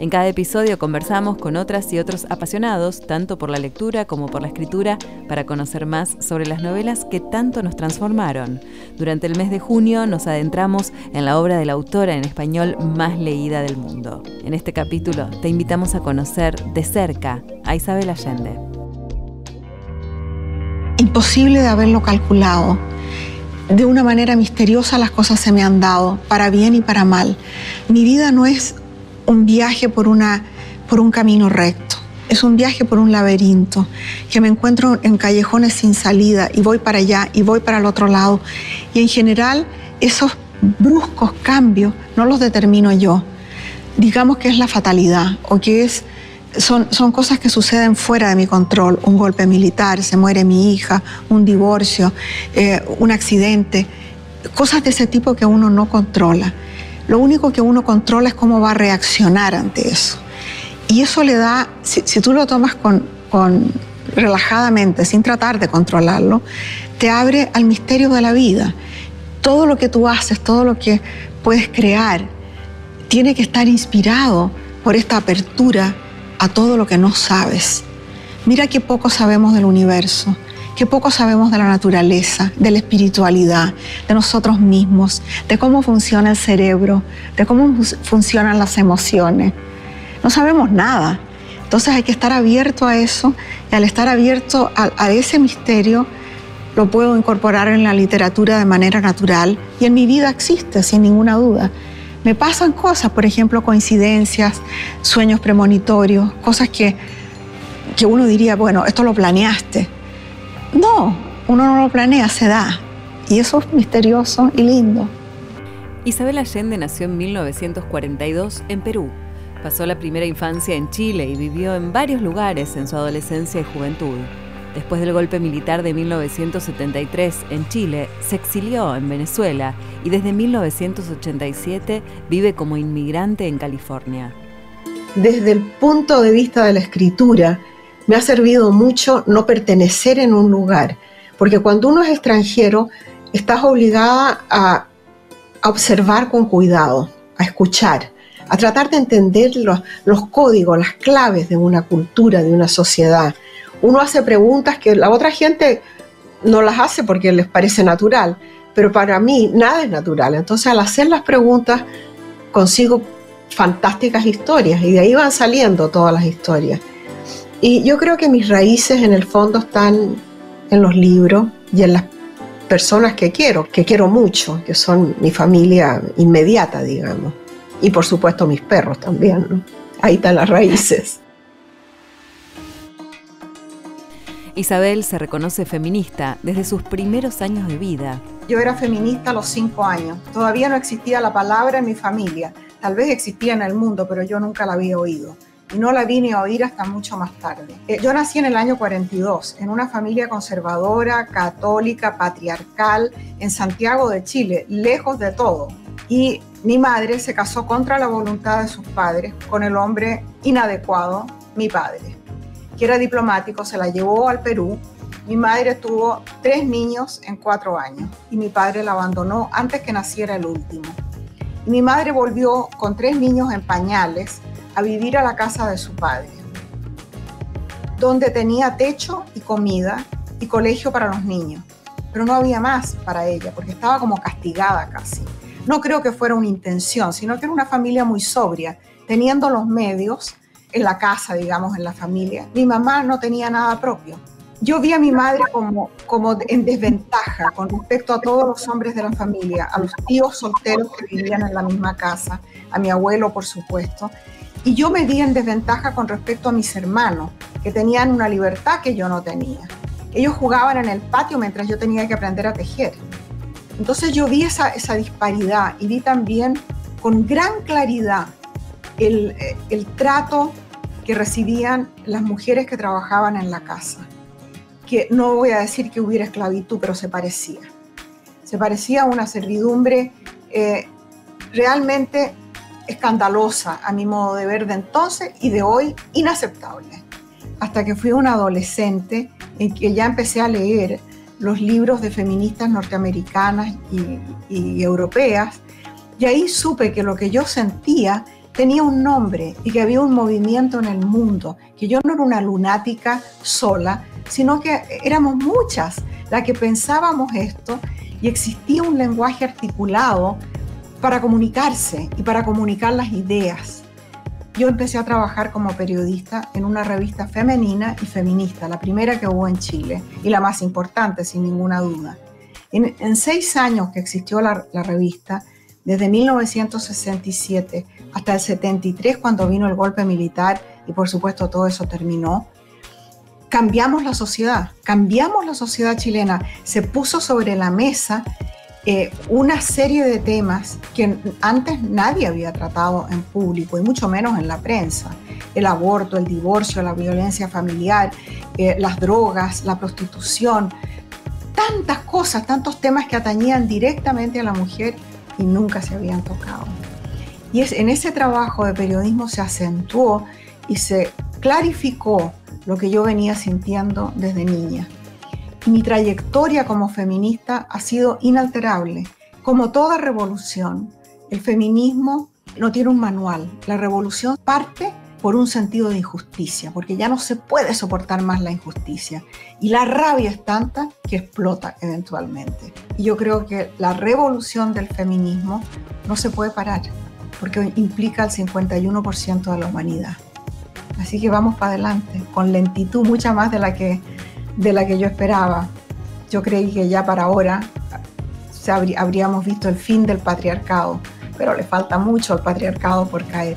En cada episodio conversamos con otras y otros apasionados, tanto por la lectura como por la escritura, para conocer más sobre las novelas que tanto nos transformaron. Durante el mes de junio nos adentramos en la obra de la autora en español más leída del mundo. En este capítulo te invitamos a conocer de cerca a Isabel Allende. Imposible de haberlo calculado. De una manera misteriosa las cosas se me han dado, para bien y para mal. Mi vida no es un viaje por, una, por un camino recto. Es un viaje por un laberinto, que me encuentro en callejones sin salida y voy para allá y voy para el otro lado. Y en general esos bruscos cambios no los determino yo. Digamos que es la fatalidad o que es, son, son cosas que suceden fuera de mi control. Un golpe militar, se muere mi hija, un divorcio, eh, un accidente, cosas de ese tipo que uno no controla. Lo único que uno controla es cómo va a reaccionar ante eso. Y eso le da, si, tú lo tomas con, con relajadamente, sin tratar de controlarlo, te abre al misterio de la vida. Todo lo que tú haces, todo lo que puedes crear, tiene que estar inspirado por esta apertura a todo lo que no sabes. Mira qué poco sabemos del universo, que poco sabemos de la naturaleza, de la espiritualidad, de nosotros mismos, de cómo funciona el cerebro, de cómo funcionan las emociones. No sabemos nada. Entonces hay que estar abierto a eso y al estar abierto a, ese misterio lo puedo incorporar en la literatura de manera natural y en mi vida existe sin ninguna duda. Me pasan cosas, por ejemplo, coincidencias, sueños premonitorios, cosas que, que uno diría, bueno, esto lo planeaste no, uno no lo planea, se da. Y eso es misterioso y lindo. Isabel Allende nació en 1942 en Perú. Pasó la primera infancia en Chile y vivió en varios lugares en su adolescencia y juventud. Después del golpe militar de 1973 en Chile, se exilió en Venezuela y desde 1987 vive como inmigrante en California. Desde el punto de vista de la escritura, me ha servido mucho no pertenecer en un lugar, porque cuando uno es extranjero, estás obligada a, observar con cuidado, a escuchar, a tratar de entender los, los códigos, las claves de una cultura, de una sociedad. Uno hace preguntas que la otra gente no las hace porque les parece natural, pero para mí nada es natural. Entonces al hacer las preguntas consigo fantásticas historias y de ahí van saliendo todas las historias. Y yo creo que mis raíces en el fondo están en los libros y en las personas que quiero, que quiero mucho, que son mi familia inmediata, digamos. Y por supuesto mis perros también, ¿no? Ahí están las raíces. Isabel se reconoce feminista desde sus primeros años de vida. Yo era feminista a los cinco años. Todavía no existía la palabra en mi familia. Tal vez existía en el mundo, pero yo nunca la había oído no la vine a oír hasta mucho más tarde. Eh, yo nací en el año 42, en una familia conservadora, católica, patriarcal, en Santiago de Chile, lejos de todo. Y mi madre se casó contra la voluntad de sus padres con el hombre inadecuado, mi padre, que era diplomático, se la llevó al Perú. Mi madre tuvo tres niños en cuatro años y mi padre la abandonó antes que naciera el último. Y mi madre volvió con tres niños en pañales a vivir a la casa de su padre, donde tenía techo y comida y colegio para los niños. Pero no había más para ella, porque estaba como castigada casi. No creo que fuera una intención, sino que era una familia muy sobria, teniendo los medios en la casa, digamos, en la familia. Mi mamá no tenía nada propio. Yo vi a mi madre como, como en desventaja con respecto a todos los hombres de la familia, a los tíos solteros que vivían en la misma casa, a mi abuelo, por supuesto, y yo me vi en desventaja con respecto a mis hermanos, que tenían una libertad que yo no tenía. Ellos jugaban en el patio mientras yo tenía que aprender a tejer. Entonces yo vi esa, esa disparidad y vi también con gran claridad el, el trato que recibían las mujeres que trabajaban en la casa. Que no voy a decir que hubiera esclavitud, pero se parecía. Se parecía a una servidumbre eh, realmente escandalosa a mi modo de ver de entonces y de hoy inaceptable. Hasta que fui una adolescente en que ya empecé a leer los libros de feministas norteamericanas y, europeas y ahí supe que lo que yo sentía tenía un nombre y que había un movimiento en el mundo, que yo no era una lunática sola, sino que éramos muchas las que pensábamos esto y existía un lenguaje articulado para comunicarse y para comunicar las ideas. Yo empecé a trabajar como periodista en una revista femenina y feminista, la primera que hubo en Chile y la más importante, sin ninguna duda. En, seis años que existió la, revista, desde 1967 hasta el 73, cuando vino el golpe militar y por supuesto todo eso terminó, cambiamos la sociedad, cambiamos la sociedad chilena, se puso sobre la mesa eh, una serie de temas que antes nadie había tratado en público y mucho menos en la prensa. El aborto, el divorcio, la violencia familiar, eh, las drogas, la prostitución, tantas cosas, tantos temas que atañían directamente a la mujer y nunca se habían tocado. Y es, en ese trabajo de periodismo se acentuó y se clarificó lo que yo venía sintiendo desde niña mi trayectoria como feminista ha sido inalterable. Como toda revolución, el feminismo no tiene un manual. La revolución parte por un sentido de injusticia, porque ya no se puede soportar más la injusticia. Y la rabia es tanta que explota eventualmente. Y yo creo que la revolución del feminismo no se puede parar, porque implica el 51% de la humanidad. Así que vamos para adelante, con lentitud mucha más de la que de la que yo esperaba. Yo creí que ya para ahora habríamos visto el fin del patriarcado, pero le falta mucho al patriarcado por caer.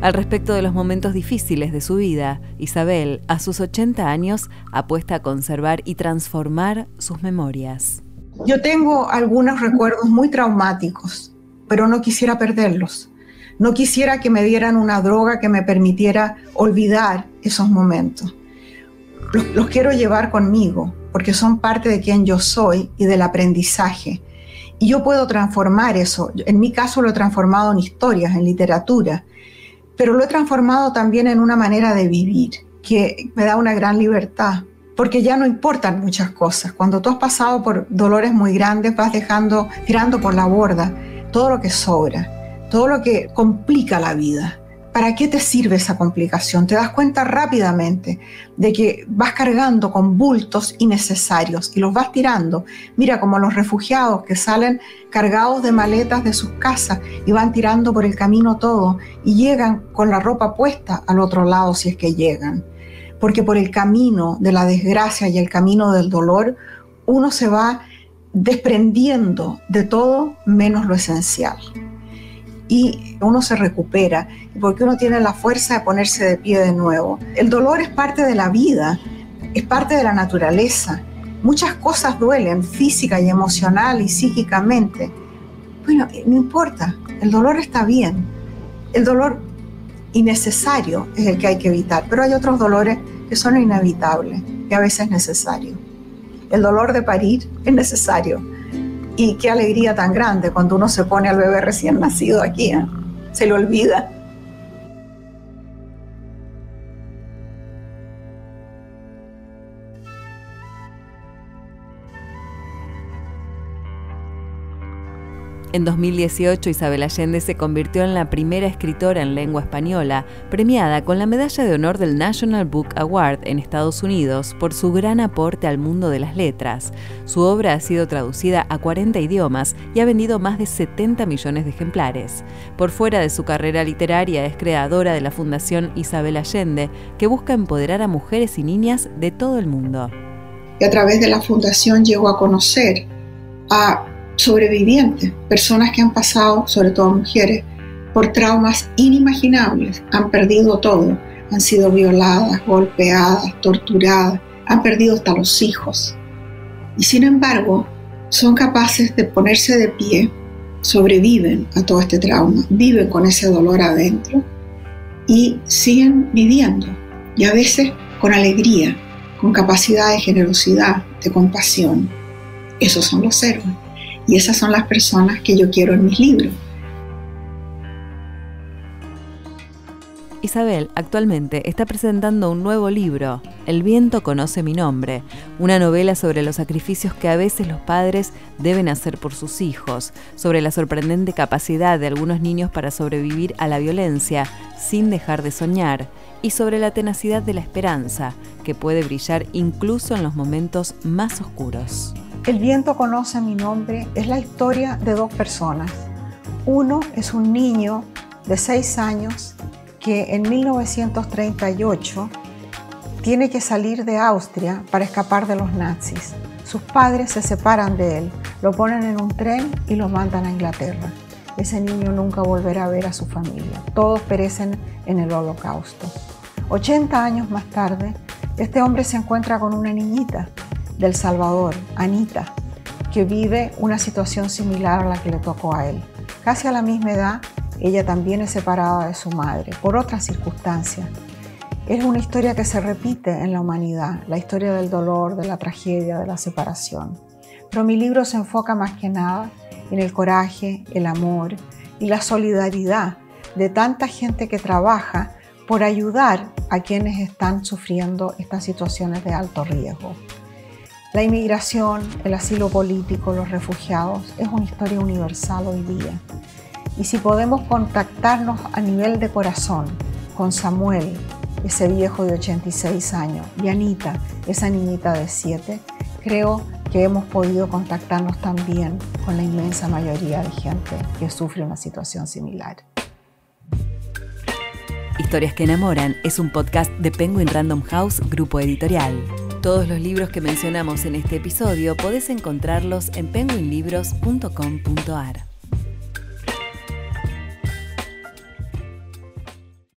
Al respecto de los momentos difíciles de su vida, Isabel, a sus 80 años, apuesta a conservar y transformar sus memorias. Yo tengo algunos recuerdos muy traumáticos, pero no quisiera perderlos. No quisiera que me dieran una droga que me permitiera olvidar esos momentos. Los, quiero llevar conmigo porque son parte de quien yo soy y del aprendizaje. Y yo puedo transformar eso. En mi caso lo he transformado en historias, en literatura, pero lo he transformado también en una manera de vivir que me da una gran libertad, porque ya no importan muchas cosas. Cuando tú has pasado por dolores muy grandes, vas dejando, tirando por la borda todo lo que sobra todo lo que complica la vida. ¿Para qué te sirve esa complicación? Te das cuenta rápidamente de que vas cargando con bultos innecesarios y los vas tirando. Mira como los refugiados que salen cargados de maletas de sus casas y van tirando por el camino todo y llegan con la ropa puesta al otro lado si es que llegan. Porque por el camino de la desgracia y el camino del dolor, uno se va desprendiendo de todo menos lo esencial y uno se recupera, porque uno tiene la fuerza de ponerse de pie de nuevo. El dolor es parte de la vida, es parte de la naturaleza. Muchas cosas duelen física y emocional y psíquicamente. Bueno, no importa, el dolor está bien. El dolor innecesario es el que hay que evitar, pero hay otros dolores que son inevitables y a veces necesarios. El dolor de parir es necesario, y qué alegría tan grande cuando uno se pone al bebé recién nacido aquí, ¿eh? se le olvida En 2018, Isabel Allende se convirtió en la primera escritora en lengua española, premiada con la Medalla de Honor del National Book Award en Estados Unidos por su gran aporte al mundo de las letras. Su obra ha sido traducida a 40 idiomas y ha vendido más de 70 millones de ejemplares. Por fuera de su carrera literaria, es creadora de la Fundación Isabel Allende, que busca empoderar a mujeres y niñas de todo el mundo. Y a través de la fundación llegó a conocer a sobrevivientes, personas que han pasado, sobre todo mujeres, por traumas inimaginables, han perdido todo, han sido violadas, golpeadas, torturadas, han perdido hasta los hijos. Y sin embargo, son capaces de ponerse de pie sobreviven a todo este trauma, viven con ese dolor adentro y siguen viviendo. Y a veces con alegría, con capacidad de generosidad, de compasión. Esos son los héroes. Y esas son las personas que yo quiero en mis libros. Isabel actualmente está presentando un nuevo libro, El viento conoce mi nombre, una novela sobre los sacrificios que a veces los padres deben hacer por sus hijos, sobre la sorprendente capacidad de algunos niños para sobrevivir a la violencia sin dejar de soñar y sobre la tenacidad de la esperanza, que puede brillar incluso en los momentos más oscuros. El viento conoce mi nombre es la historia de dos personas. Uno es un niño de seis años que en 1938 tiene que salir de Austria para escapar de los nazis. Sus padres se separan de él, lo ponen en un tren y lo mandan a Inglaterra. Ese niño nunca volverá a ver a su familia. Todos perecen en el holocausto. 80 años más tarde, este hombre se encuentra con una niñita del Salvador, Anita, que vive una situación similar a la que le tocó a él. Casi a la misma edad, ella también es separada de su madre por otras circunstancias. Es una historia que se repite en la humanidad, la historia del dolor, de la tragedia, de la separación. Pero mi libro se enfoca más que nada en el coraje, el amor y la solidaridad de tanta gente que trabaja por ayudar a quienes están sufriendo estas situaciones de alto riesgo. La inmigración, el asilo político, los refugiados es una historia universal hoy día y si podemos contactarnos a nivel de corazón con Samuel, ese viejo de 86 años, y Anita, esa niñita de 7, creo que hemos podido contactarnos también con la inmensa mayoría de gente que sufre una situación similar. Historias que enamoran es un podcast de Penguin Random House, grupo editorial. Todos los libros que mencionamos en este episodio podés encontrarlos en penguinlibros.com.ar.